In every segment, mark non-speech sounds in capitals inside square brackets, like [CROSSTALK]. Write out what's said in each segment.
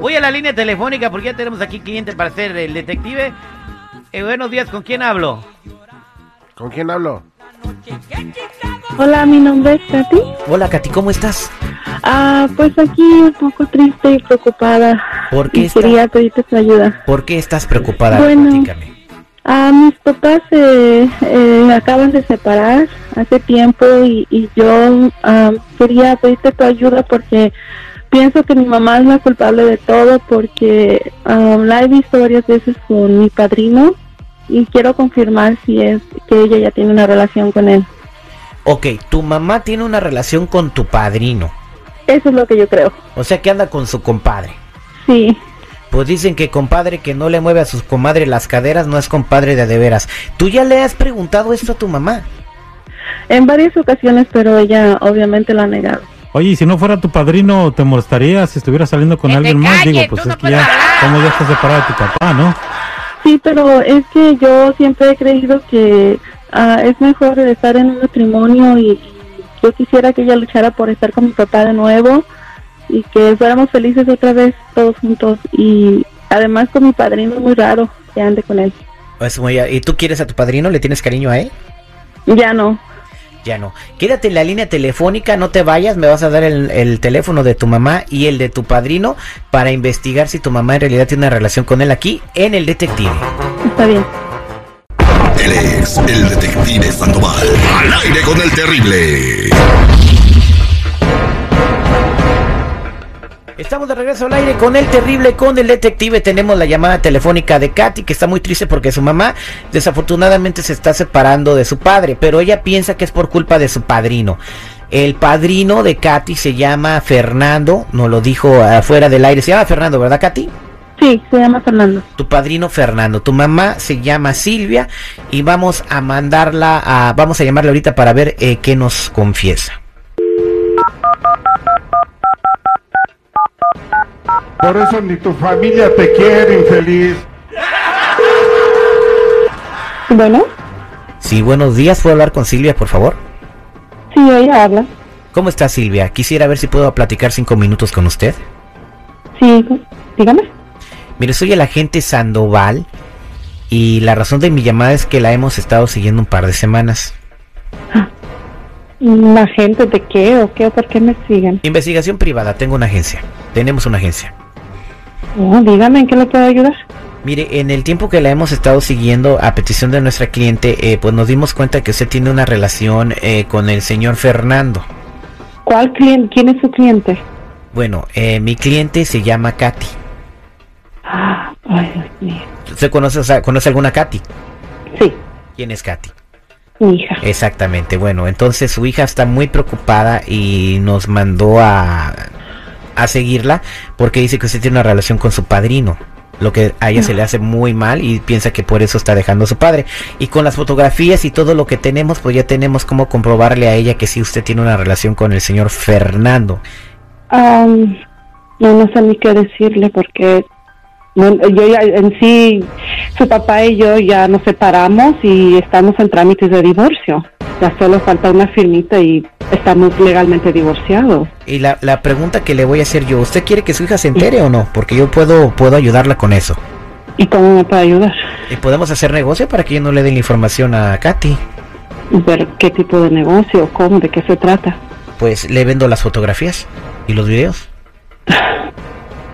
Voy a la línea telefónica porque ya tenemos aquí cliente para ser el detective. Eh, buenos días, ¿con quién hablo? ¿Con quién hablo? Hola, mi nombre es Katy. Hola, Katy, ¿cómo estás? Ah, pues aquí un poco triste y preocupada. ¿Por qué Y está- quería pedirte tu ayuda. ¿Por qué estás preocupada? Bueno. Platícame. Ah, mis papás eh, eh, acaban de separar hace tiempo y, y yo ah, quería pedirte tu ayuda porque pienso que mi mamá es la culpable de todo porque ah, la he visto varias veces con mi padrino y quiero confirmar si es que ella ya tiene una relación con él. Ok, tu mamá tiene una relación con tu padrino. Eso es lo que yo creo. O sea que anda con su compadre. Sí. Pues dicen que compadre que no le mueve a sus comadres las caderas no es compadre de a de veras. ¿Tú ya le has preguntado esto a tu mamá? En varias ocasiones, pero ella obviamente lo ha negado. Oye, y si no fuera tu padrino, ¿te molestaría si estuviera saliendo con Que alguien más? Digo, pues es no que ya, como ya estás separado de tu papá, ¿no? Sí, pero es que yo siempre he creído que ah, es mejor estar en un matrimonio y yo quisiera que ella luchara por estar con mi papá de nuevo y que fuéramos felices otra vez todos juntos y además con mi padrino es muy raro que ande con él. Es muy- ¿Y tú quieres a tu padrino? ¿Le tienes cariño a él? Ya no. Ya no. Quédate en la línea telefónica, no te vayas, me vas a dar el, el teléfono de tu mamá y el de tu padrino para investigar si tu mamá en realidad tiene una relación con él aquí en el detective. Está bien. Él es el detective Sandoval. Al aire con el terrible. Estamos de regreso al aire con el terrible, con el detective. Tenemos la llamada telefónica de Katy, que está muy triste porque su mamá desafortunadamente se está separando de su padre, pero ella piensa que es por culpa de su padrino. El padrino de Katy se llama Fernando, nos lo dijo afuera del aire. Se llama Fernando, ¿verdad, Katy? Sí, se llama Fernando. Tu padrino Fernando, tu mamá se llama Silvia y vamos a mandarla a, vamos a llamarla ahorita para ver eh, qué nos confiesa. Por eso ni tu familia te quiere, infeliz. Bueno, Sí, buenos días, ¿puedo hablar con Silvia, por favor? sí, ella habla. ¿Cómo está Silvia? Quisiera ver si puedo platicar cinco minutos con usted. Sí, dígame. Mire, soy el agente Sandoval y la razón de mi llamada es que la hemos estado siguiendo un par de semanas. ¿La gente de qué o qué o por qué me siguen? Investigación privada, tengo una agencia. Tenemos una agencia. Oh, dígame, ¿en qué le puedo ayudar? Mire, en el tiempo que la hemos estado siguiendo a petición de nuestra cliente, eh, pues nos dimos cuenta que usted tiene una relación eh, con el señor Fernando. ¿Cuál cliente? ¿Quién es su cliente? Bueno, eh, mi cliente se llama Katy. Ah, ay, Dios mío. ¿Usted conoce, o sea, conoce alguna Katy? Sí, ¿Quién es Katy? mi hija. Exactamente, bueno, entonces su hija está muy preocupada y nos mandó a, a seguirla porque dice que usted tiene una relación con su padrino, lo que a ella se le hace muy mal y piensa que por eso está dejando a su padre. Y con las fotografías y todo lo que tenemos, pues ya tenemos como comprobarle a ella que sí usted tiene una relación con el señor Fernando. Am, no, no sé ni qué decirle porque yo ya en sí, su papá y yo ya nos separamos y estamos en trámites de divorcio. Ya solo falta una firmita y estamos legalmente divorciados. Y la, la pregunta que le voy a hacer yo, ¿usted quiere que su hija se entere o no? Porque yo puedo, puedo ayudarla con eso. ¿Y cómo me puede ayudar? Y podemos hacer negocio para que yo no le dé la información a Katy. ¿Ver qué tipo de negocio? ¿Cómo? ¿De qué se trata? Pues le vendo las fotografías y los videos. [LAUGHS]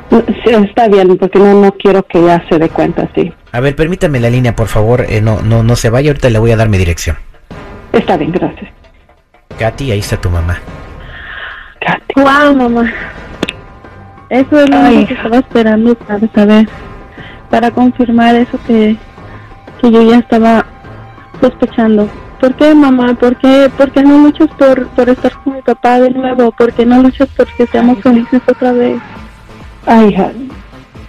Sí, está bien, porque no, no quiero que ella se dé cuenta, sí. A ver, permítame la línea, por favor. Eh, no, no, no se vaya, ahorita le voy a dar mi dirección. Está bien, gracias. Katy, ahí está tu mamá. Wow, mamá. Eso es lo Ay, único que estaba esperando para saber, para confirmar eso que, que yo ya estaba sospechando. ¿Por qué, mamá? ¿Por qué, por qué no luchas por, por estar con mi papá de nuevo? ¿Por qué no luchas por que seamos felices otra vez? Ay, hija,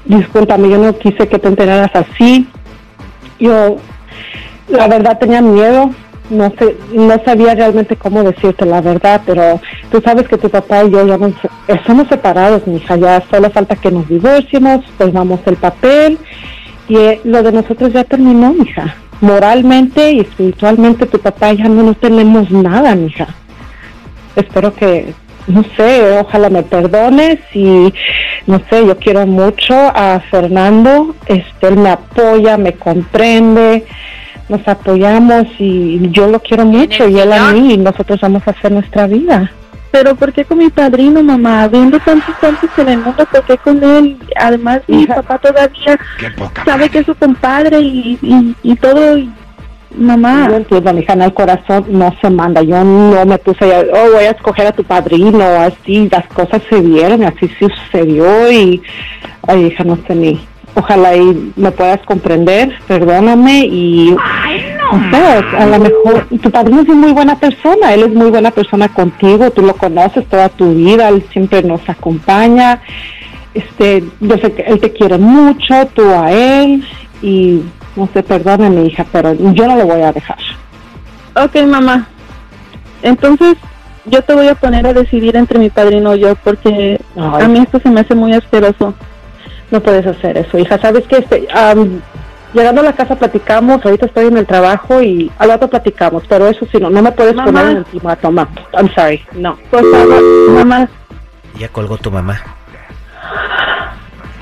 discúlpame, yo no quise que te enteraras así. Yo, la verdad, tenía miedo. No sé, no sabía realmente cómo decirte la verdad, pero tú sabes que tu papá y yo ya nos, eh, somos separados, mi hija. Ya solo falta que nos divorciemos, pongamos el papel y eh, lo de nosotros ya terminó, mija. Moralmente y espiritualmente tu papá ya no nos tenemos nada, mija. Espero que, no sé, ojalá me perdones y no sé, yo quiero mucho a Fernando, este, él me apoya, me comprende, nos apoyamos y yo lo quiero mucho y él a mí y nosotros vamos a hacer nuestra vida. Pero ¿por qué con mi padrino, mamá? Viendo tantos tantos en el mundo, ¿por qué con él? Además, mi Hija. papá todavía sabe que es su compadre y, y, y todo. y- mamá, Yo entiendo, mi hija, en el corazón no se manda. Yo no me puse a, oh, voy a escoger a tu padrino, así, las cosas se dieron, así sucedió y, ay, hija, no sé ni. Ojalá y me puedas comprender, perdóname y, no sé, a lo mejor, tu padrino es muy buena persona, él es muy buena persona contigo, tú lo conoces toda tu vida, él siempre nos acompaña, este, yo sé que él te quiere mucho, tú a él y, no sé, perdóname, hija, pero yo no lo voy a dejar. ok, mamá. Entonces, yo te voy a poner a decidir entre mi padrino y yo, porque Ay. a mí esto se me hace muy asqueroso. No puedes hacer eso, hija. ¿Sabes qué? Este, am, llegando a la casa platicamos, ahorita estoy en el trabajo y al rato platicamos, pero eso sí, no, no me puedes Mamá. poner en encima, toma. I'm sorry, no. Por favor, mamá, Ya colgó tu mamá.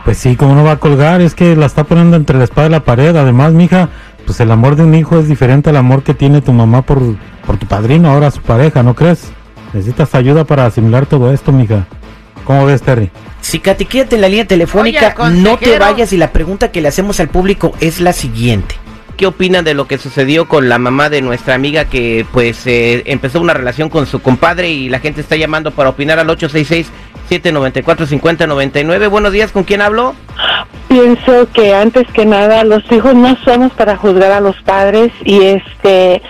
Pues sí, como no va a colgar, es que la está poniendo entre la espada y la pared. Además, mija, pues el amor de un hijo es diferente al amor que tiene tu mamá por, por tu padrino, ahora su pareja, ¿no crees? Necesitas ayuda para asimilar todo esto, mija. ¿Cómo ves, Terry? Si Katy, quédate en la línea telefónica, Oye, no te vayas y la pregunta que le hacemos al público es la siguiente. ¿Qué opinan de lo que sucedió con la mamá de nuestra amiga que pues eh, empezó una relación con su compadre y la gente está llamando para opinar al 866-794-5099? Buenos días, ¿con quién hablo? Pienso que antes que nada los hijos no somos para juzgar a los padres y este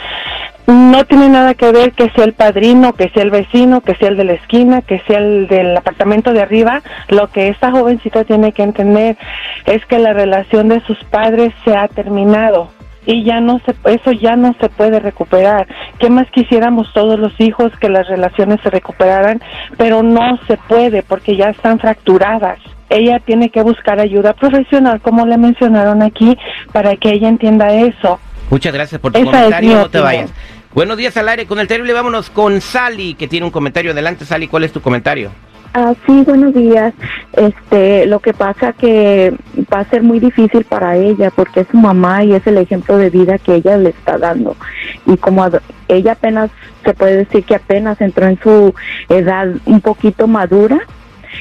no tiene nada que ver que sea el padrino, que sea el vecino, que sea el de la esquina, que sea el del apartamento de arriba. Lo que esta jovencita tiene que entender es que la relación de sus padres se ha terminado y ya no se eso ya no se puede recuperar. ¿Qué más quisiéramos todos los hijos que las relaciones se recuperaran, pero no se puede porque ya están fracturadas. Ella tiene que buscar ayuda profesional, como le mencionaron aquí, para que ella entienda eso. Muchas gracias por tu Esa comentario, no te vayas. Buenos días al aire con el terrible, vámonos con Sally, que tiene un comentario. Adelante, Sally, ¿cuál es tu comentario? Ah, sí, buenos días. Este, lo que pasa que va a ser muy difícil para ella porque es su mamá y es el ejemplo de vida que ella le está dando. Y como ella apenas, se puede decir que apenas entró en su edad un poquito madura,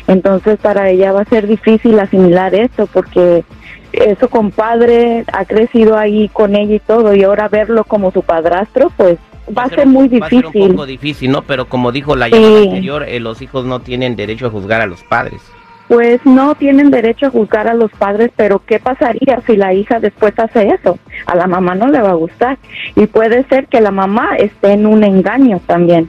entonces para ella va a ser difícil asimilar esto porque eh, su compadre ha crecido ahí con ella y todo y ahora verlo como su padrastro, pues va a ser muy Va a ser un difícil. poco difícil, ¿no? Pero como dijo la Sí. llamada anterior, eh, los hijos no tienen derecho a juzgar a los padres. Pues no tienen derecho a juzgar a los padres, pero ¿qué pasaría si la hija después hace eso? A la mamá no le va a gustar. Y puede ser que la mamá esté en un engaño también.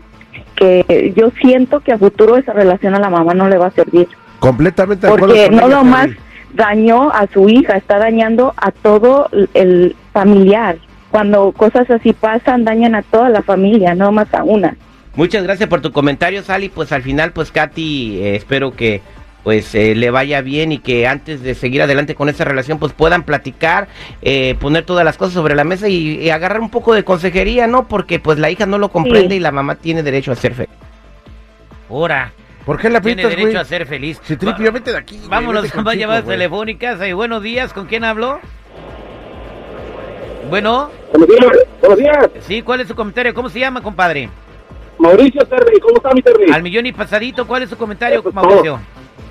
Que yo siento que a futuro esa relación a la mamá no le va a servir. Completamente de acuerdo Porque con no ella, lo más. Dañó a su hija, está dañando a todo el familiar. Cuando cosas así pasan, dañan a toda la familia, no más a una. Muchas gracias por tu comentario, Sally. Pues al final, pues Katy, eh, espero que pues eh, le vaya bien y que antes de seguir adelante con esa relación, pues puedan platicar, eh, poner todas las cosas sobre la mesa y, y agarrar un poco de consejería, ¿no? Porque pues la hija no lo comprende Sí. y la mamá tiene derecho a ser feliz. Ahora, ¿Por qué la Tiene pintas, derecho güey? a ser feliz. Si tripio, vete de aquí. güey, Vámonos vete con más llamadas güey. telefónicas. Eh, buenos días, ¿con quién hablo? Bueno, Buenos días, buenos días. sí, ¿cuál es su comentario? ¿Cómo se llama, compadre? Mauricio Terry, ¿cómo está mi Terry? Al millón y pasadito, ¿cuál es su comentario, Eso Mauricio?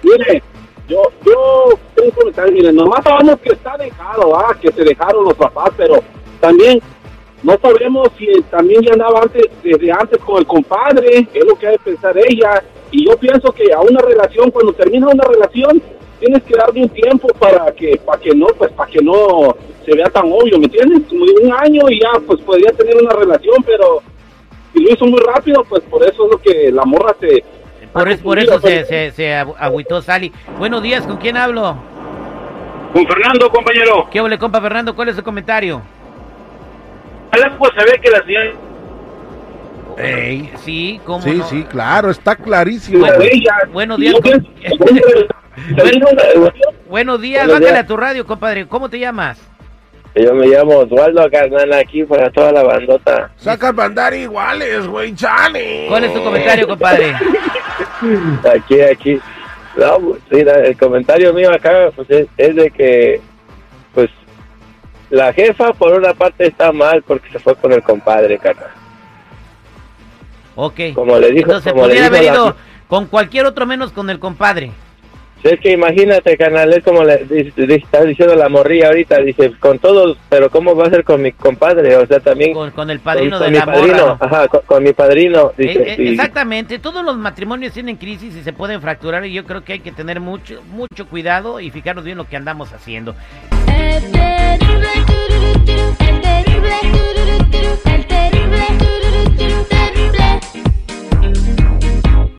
Mire, yo, yo tengo un comentario, mire, nomás sabemos que está dejado, ah, que se dejaron los papás, pero también no sabemos si también ya andaba antes, desde antes con el compadre, es lo que ha de pensar ella, y yo pienso que a una relación, cuando termina una relación, tienes que darle un tiempo para que, para que no, pues para que no se vea tan obvio, ¿me entiendes? Como de un año y ya, pues podría tener una relación, pero si lo hizo muy rápido, pues por eso es lo que la morra se... Por, es- por eso se, se, se agu- agüitó Sally. Buenos días, ¿con quién hablo? Con Fernando, compañero. ¿Qué ole, compa Fernando? ¿Cuál es su comentario? Pues se ve que la señora... Ey, sí, ¿cómo Sí, no? sí, claro, está clarísimo. Bueno, [LAUGHS] buenos días. Buenos días, bájale días. a tu radio, compadre. ¿Cómo te llamas? Yo me llamo Osvaldo, carnal, aquí para toda la bandota. Sacas bandar iguales, güey, chale. ¿Cuál es tu comentario, compadre? [LAUGHS] Aquí, aquí. No, pues, mira, el comentario mío acá pues, es, es de que, pues, la jefa por una parte está mal porque se fue con el compadre, carnal. Ok. Como le dijo, Entonces, como se pudiera le dijo haber ido con cualquier otro menos con el compadre. Es que imagínate, canal, es como le, le, está diciendo la morrilla ahorita, dice, con todos, pero ¿cómo va a ser con mi compadre? O sea, también... Con, el padrino de la mi morra. Ajá, con, mi padrino. Exactamente, todos los matrimonios tienen crisis y se pueden fracturar y yo creo que hay que tener mucho, mucho cuidado y fijarnos bien lo que andamos haciendo. El terrible,